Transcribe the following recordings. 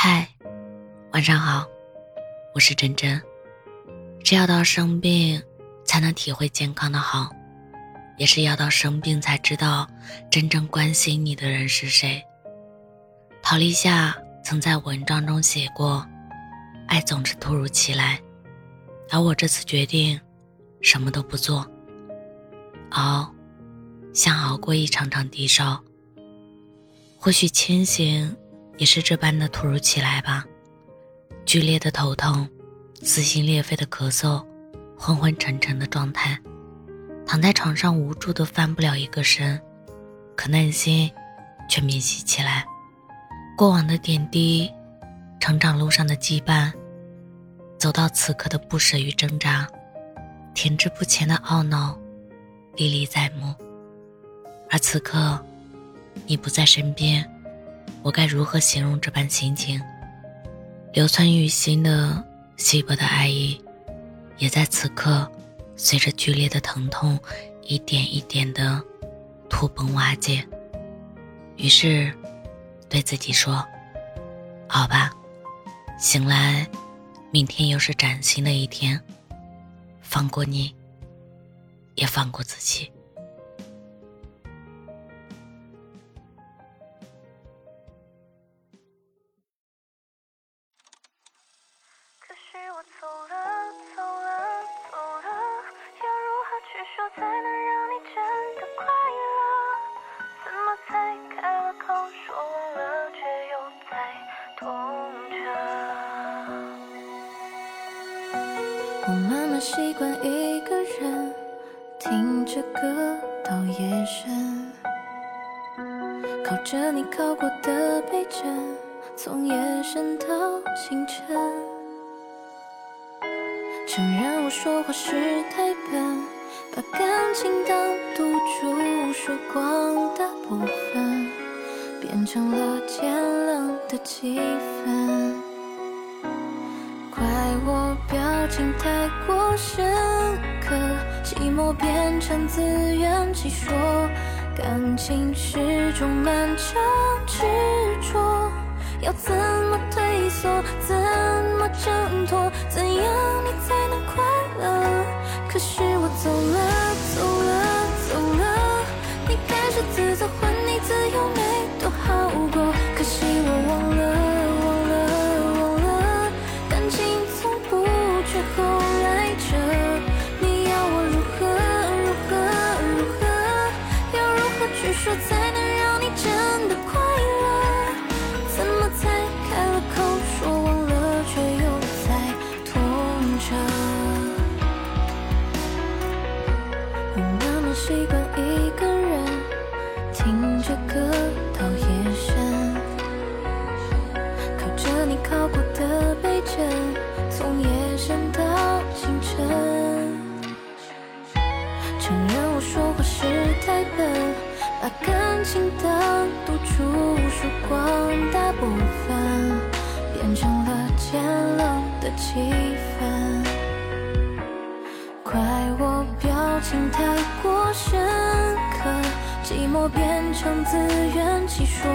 嗨，晚上好，我是真真。只要到生病，才能体会健康的好，也是要到生病才知道真正关心你的人是谁。陶立夏曾在文章中写过：“爱总是突如其来，而我这次决定什么都不做，熬，像熬过一场场低烧。或许清醒。”也是这般的突如其来吧，剧烈的头痛，撕心裂肺的咳嗽，昏昏沉沉的状态，躺在床上无助的翻不了一个身，可内心却明晰起来，过往的点滴，成长路上的羁绊，走到此刻的不舍与挣扎，停滞不前的懊恼，历历在目。而此刻，你不在身边。我该如何形容这般心情？留存于心的稀薄的爱意，也在此刻随着剧烈的疼痛，一点一点的土崩瓦解。于是，对自己说：“好吧，醒来，明天又是崭新的一天。放过你，也放过自己。”我慢慢习惯一个人听着歌到夜深，靠着你靠过的背枕，从夜深到清晨。承认我说话是太笨，把感情当赌注，输光的部分变成了渐冷的气氛。我表情太过深刻，寂寞变成自圆其说，感情是种漫长执着，要怎么退缩，怎么挣脱，怎样？你才能快乐？可是我走了听着歌到夜深，靠着你靠过的背枕，从夜深到清晨。承认我说话是太笨，把感情当赌注，输光大部分，变成了渐冷的气氛。怪我表情太过深刻，寂寞变成自圆其说，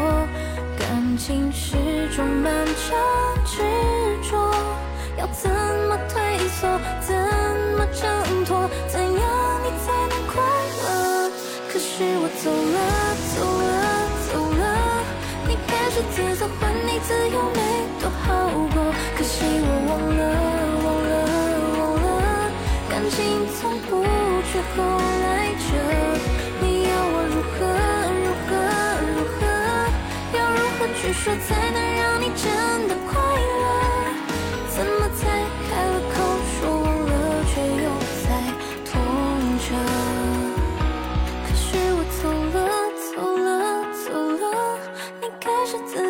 感情是种漫长执着，要怎么退缩，怎么挣脱，怎样你才能快乐？可是我走了，走了，走了，你开始自责，还你自由没多好过，可惜我忘了。忘了，忘了，感情从不去后来者，说才能让你真的快乐？怎么才开了口说忘了，却又在痛着？可是我走了走了走了，你开始自